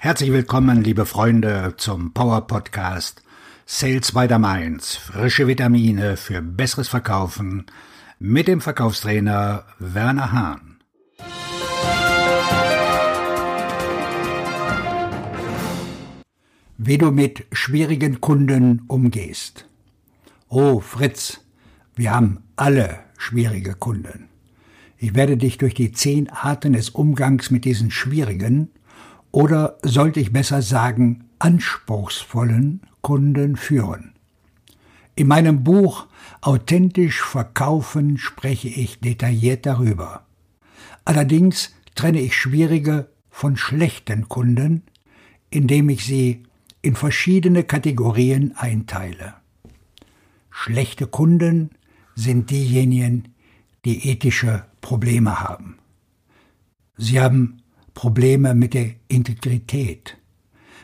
Herzlich willkommen, liebe Freunde, zum Power Podcast Sales by the Mainz. Frische Vitamine für besseres Verkaufen mit dem Verkaufstrainer Werner Hahn. Wie du mit schwierigen Kunden umgehst. Oh, Fritz, wir haben alle schwierige Kunden. Ich werde dich durch die zehn Arten des Umgangs mit diesen schwierigen oder sollte ich besser sagen anspruchsvollen Kunden führen. In meinem Buch Authentisch verkaufen spreche ich detailliert darüber. Allerdings trenne ich schwierige von schlechten Kunden, indem ich sie in verschiedene Kategorien einteile. Schlechte Kunden sind diejenigen, die ethische Probleme haben. Sie haben Probleme mit der Integrität.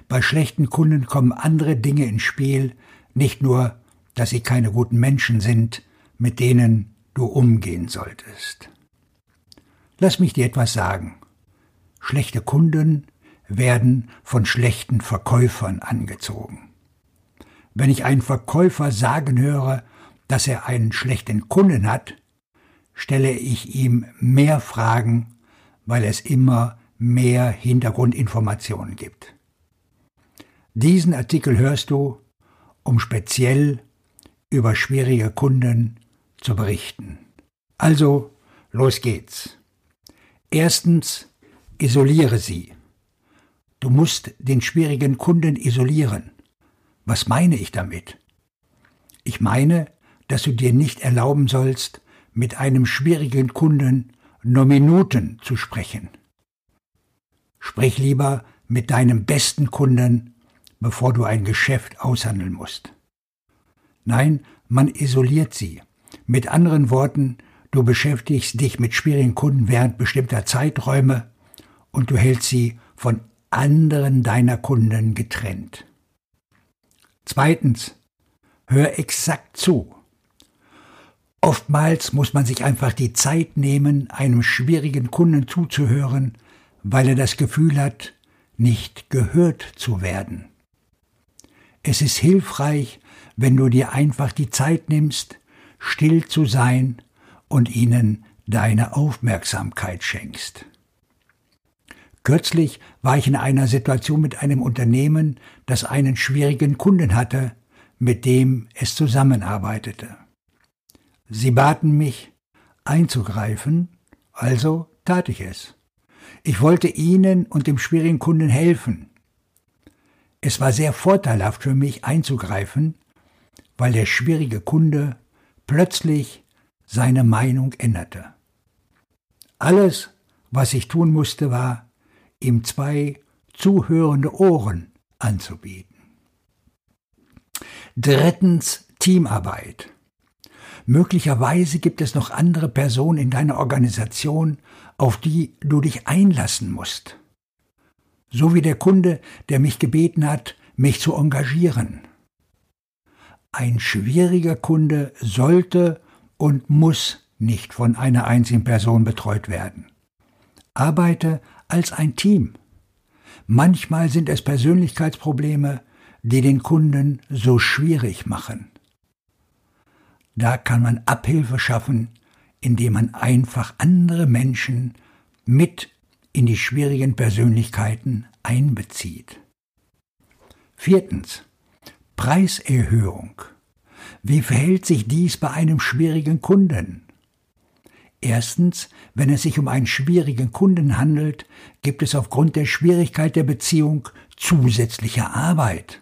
Bei schlechten Kunden kommen andere Dinge ins Spiel, nicht nur, dass sie keine guten Menschen sind, mit denen du umgehen solltest. Lass mich dir etwas sagen. Schlechte Kunden werden von schlechten Verkäufern angezogen. Wenn ich einen Verkäufer sagen höre, dass er einen schlechten Kunden hat, stelle ich ihm mehr Fragen, weil es immer mehr Hintergrundinformationen gibt. Diesen Artikel hörst du, um speziell über schwierige Kunden zu berichten. Also, los geht's. Erstens, isoliere sie. Du musst den schwierigen Kunden isolieren. Was meine ich damit? Ich meine, dass du dir nicht erlauben sollst, mit einem schwierigen Kunden nur Minuten zu sprechen. Sprich lieber mit deinem besten Kunden, bevor du ein Geschäft aushandeln musst. Nein, man isoliert sie. Mit anderen Worten, du beschäftigst dich mit schwierigen Kunden während bestimmter Zeiträume und du hältst sie von anderen deiner Kunden getrennt. Zweitens, hör exakt zu. Oftmals muss man sich einfach die Zeit nehmen, einem schwierigen Kunden zuzuhören, weil er das Gefühl hat, nicht gehört zu werden. Es ist hilfreich, wenn du dir einfach die Zeit nimmst, still zu sein und ihnen deine Aufmerksamkeit schenkst. Kürzlich war ich in einer Situation mit einem Unternehmen, das einen schwierigen Kunden hatte, mit dem es zusammenarbeitete. Sie baten mich, einzugreifen, also tat ich es. Ich wollte Ihnen und dem schwierigen Kunden helfen. Es war sehr vorteilhaft für mich einzugreifen, weil der schwierige Kunde plötzlich seine Meinung änderte. Alles, was ich tun musste, war, ihm zwei zuhörende Ohren anzubieten. Drittens Teamarbeit. Möglicherweise gibt es noch andere Personen in deiner Organisation, auf die du dich einlassen musst. So wie der Kunde, der mich gebeten hat, mich zu engagieren. Ein schwieriger Kunde sollte und muss nicht von einer einzigen Person betreut werden. Arbeite als ein Team. Manchmal sind es Persönlichkeitsprobleme, die den Kunden so schwierig machen. Da kann man Abhilfe schaffen, indem man einfach andere Menschen mit in die schwierigen Persönlichkeiten einbezieht. Viertens. Preiserhöhung. Wie verhält sich dies bei einem schwierigen Kunden? Erstens, wenn es sich um einen schwierigen Kunden handelt, gibt es aufgrund der Schwierigkeit der Beziehung zusätzliche Arbeit.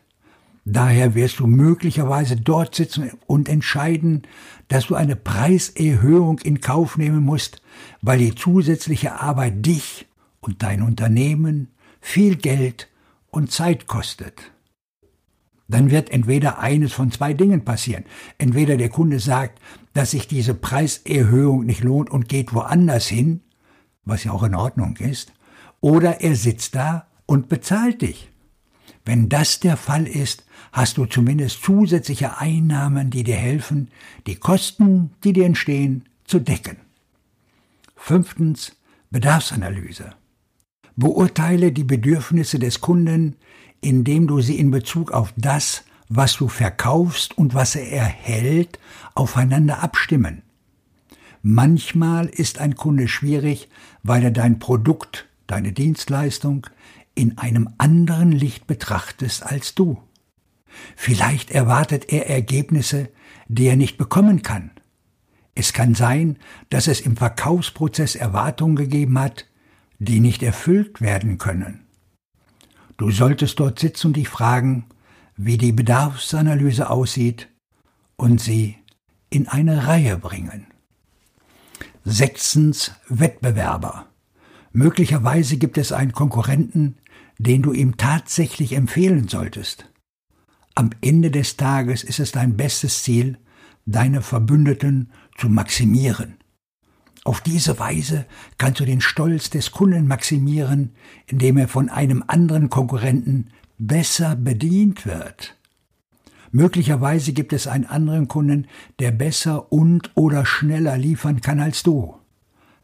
Daher wirst du möglicherweise dort sitzen und entscheiden, dass du eine Preiserhöhung in Kauf nehmen musst, weil die zusätzliche Arbeit dich und dein Unternehmen viel Geld und Zeit kostet. Dann wird entweder eines von zwei Dingen passieren. Entweder der Kunde sagt, dass sich diese Preiserhöhung nicht lohnt und geht woanders hin, was ja auch in Ordnung ist, oder er sitzt da und bezahlt dich. Wenn das der Fall ist, hast du zumindest zusätzliche Einnahmen, die dir helfen, die Kosten, die dir entstehen, zu decken. Fünftens Bedarfsanalyse. Beurteile die Bedürfnisse des Kunden, indem du sie in Bezug auf das, was du verkaufst und was er erhält, aufeinander abstimmen. Manchmal ist ein Kunde schwierig, weil er dein Produkt, deine Dienstleistung in einem anderen Licht betrachtest als du. Vielleicht erwartet er Ergebnisse, die er nicht bekommen kann. Es kann sein, dass es im Verkaufsprozess Erwartungen gegeben hat, die nicht erfüllt werden können. Du solltest dort sitzen und dich fragen, wie die Bedarfsanalyse aussieht und sie in eine Reihe bringen. Sechstens Wettbewerber. Möglicherweise gibt es einen Konkurrenten, den du ihm tatsächlich empfehlen solltest. Am Ende des Tages ist es dein bestes Ziel, deine Verbündeten zu maximieren. Auf diese Weise kannst du den Stolz des Kunden maximieren, indem er von einem anderen Konkurrenten besser bedient wird. Möglicherweise gibt es einen anderen Kunden, der besser und oder schneller liefern kann als du.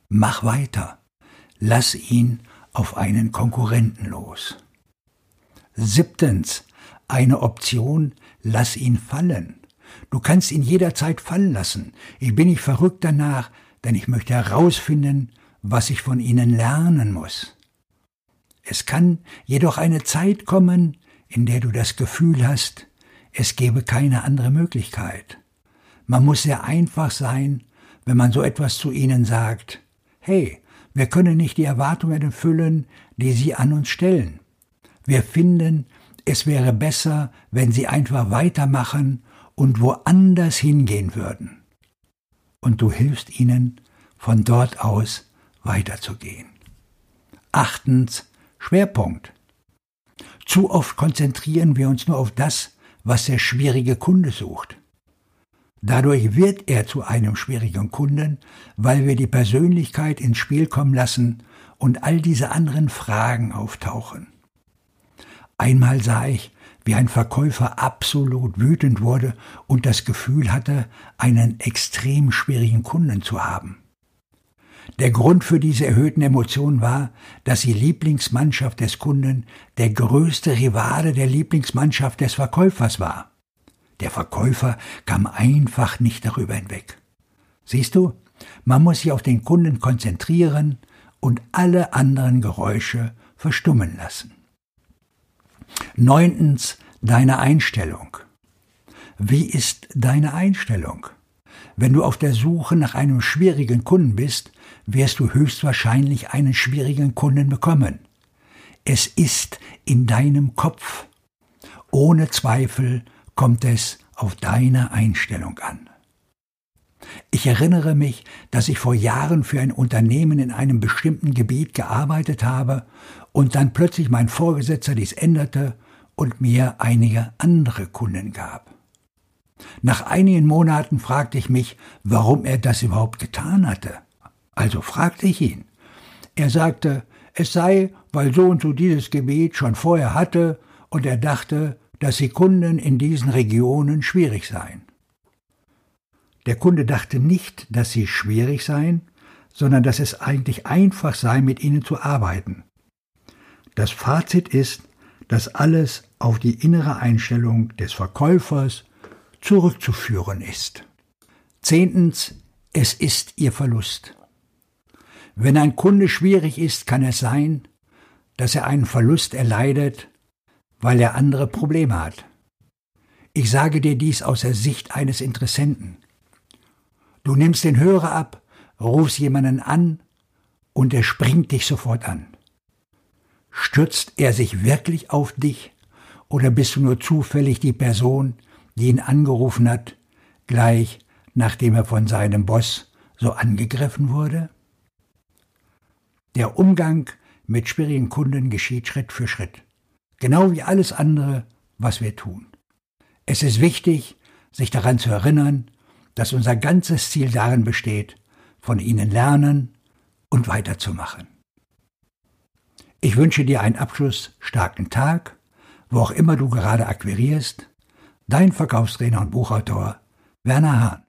Mach weiter. Lass ihn auf einen Konkurrenten los. Siebtens. Eine Option, lass ihn fallen. Du kannst ihn jederzeit fallen lassen. Ich bin nicht verrückt danach, denn ich möchte herausfinden, was ich von ihnen lernen muss. Es kann jedoch eine Zeit kommen, in der du das Gefühl hast, es gebe keine andere Möglichkeit. Man muss sehr einfach sein, wenn man so etwas zu ihnen sagt. Hey, wir können nicht die Erwartungen erfüllen, die sie an uns stellen. Wir finden, es wäre besser, wenn sie einfach weitermachen und woanders hingehen würden. Und du hilfst ihnen, von dort aus weiterzugehen. Achtens, Schwerpunkt. Zu oft konzentrieren wir uns nur auf das, was der schwierige Kunde sucht. Dadurch wird er zu einem schwierigen Kunden, weil wir die Persönlichkeit ins Spiel kommen lassen und all diese anderen Fragen auftauchen. Einmal sah ich, wie ein Verkäufer absolut wütend wurde und das Gefühl hatte, einen extrem schwierigen Kunden zu haben. Der Grund für diese erhöhten Emotionen war, dass die Lieblingsmannschaft des Kunden der größte Rivale der Lieblingsmannschaft des Verkäufers war. Der Verkäufer kam einfach nicht darüber hinweg. Siehst du, man muss sich auf den Kunden konzentrieren und alle anderen Geräusche verstummen lassen. Neuntens, deine Einstellung. Wie ist deine Einstellung? Wenn du auf der Suche nach einem schwierigen Kunden bist, wirst du höchstwahrscheinlich einen schwierigen Kunden bekommen. Es ist in deinem Kopf. Ohne Zweifel kommt es auf deine Einstellung an. Ich erinnere mich, dass ich vor Jahren für ein Unternehmen in einem bestimmten Gebiet gearbeitet habe und dann plötzlich mein Vorgesetzter dies änderte und mir einige andere Kunden gab. Nach einigen Monaten fragte ich mich, warum er das überhaupt getan hatte. Also fragte ich ihn. Er sagte, es sei, weil so und so dieses Gebiet schon vorher hatte und er dachte, dass die Kunden in diesen Regionen schwierig seien. Der Kunde dachte nicht, dass sie schwierig seien, sondern dass es eigentlich einfach sei, mit ihnen zu arbeiten. Das Fazit ist, dass alles auf die innere Einstellung des Verkäufers zurückzuführen ist. Zehntens, es ist ihr Verlust. Wenn ein Kunde schwierig ist, kann es sein, dass er einen Verlust erleidet, weil er andere Probleme hat. Ich sage dir dies aus der Sicht eines Interessenten. Du nimmst den Hörer ab, rufst jemanden an und er springt dich sofort an. Stürzt er sich wirklich auf dich oder bist du nur zufällig die Person, die ihn angerufen hat, gleich nachdem er von seinem Boss so angegriffen wurde? Der Umgang mit schwierigen Kunden geschieht Schritt für Schritt, genau wie alles andere, was wir tun. Es ist wichtig, sich daran zu erinnern, dass unser ganzes Ziel darin besteht, von ihnen lernen und weiterzumachen. Ich wünsche dir einen abschlussstarken Tag, wo auch immer du gerade akquirierst. Dein Verkaufstrainer und Buchautor Werner Hahn.